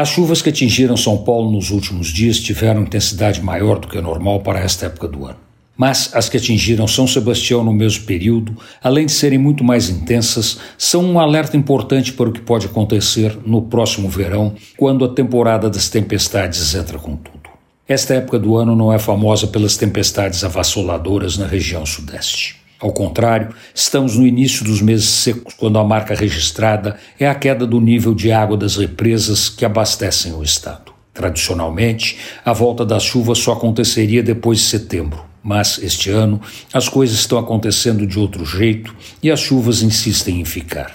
As chuvas que atingiram São Paulo nos últimos dias tiveram intensidade maior do que o normal para esta época do ano. Mas as que atingiram São Sebastião no mesmo período, além de serem muito mais intensas, são um alerta importante para o que pode acontecer no próximo verão, quando a temporada das tempestades entra com tudo. Esta época do ano não é famosa pelas tempestades avassaladoras na região sudeste. Ao contrário, estamos no início dos meses secos, quando a marca registrada é a queda do nível de água das represas que abastecem o estado. Tradicionalmente, a volta das chuvas só aconteceria depois de setembro, mas este ano as coisas estão acontecendo de outro jeito e as chuvas insistem em ficar.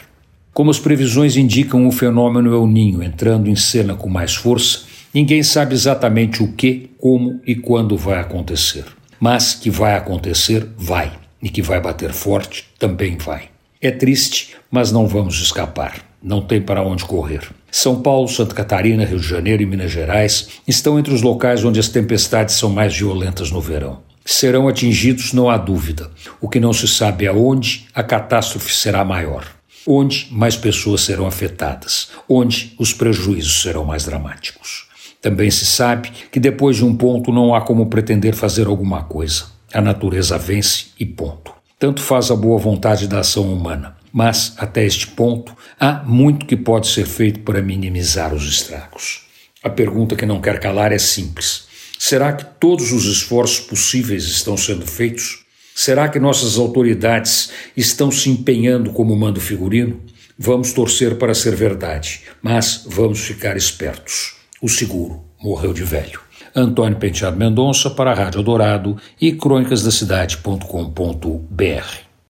Como as previsões indicam o fenômeno El Ninho entrando em cena com mais força, ninguém sabe exatamente o que, como e quando vai acontecer. Mas que vai acontecer, vai e que vai bater forte, também vai. É triste, mas não vamos escapar. Não tem para onde correr. São Paulo, Santa Catarina, Rio de Janeiro e Minas Gerais estão entre os locais onde as tempestades são mais violentas no verão. Serão atingidos, não há dúvida. O que não se sabe é onde a catástrofe será maior, onde mais pessoas serão afetadas, onde os prejuízos serão mais dramáticos. Também se sabe que depois de um ponto não há como pretender fazer alguma coisa. A natureza vence e ponto. Tanto faz a boa vontade da ação humana, mas até este ponto há muito que pode ser feito para minimizar os estragos. A pergunta que não quer calar é simples: será que todos os esforços possíveis estão sendo feitos? Será que nossas autoridades estão se empenhando como manda o figurino? Vamos torcer para ser verdade, mas vamos ficar espertos. O seguro morreu de velho. Antônio Penteado Mendonça para a Rádio Dourado e crônicasdacidade.com.br.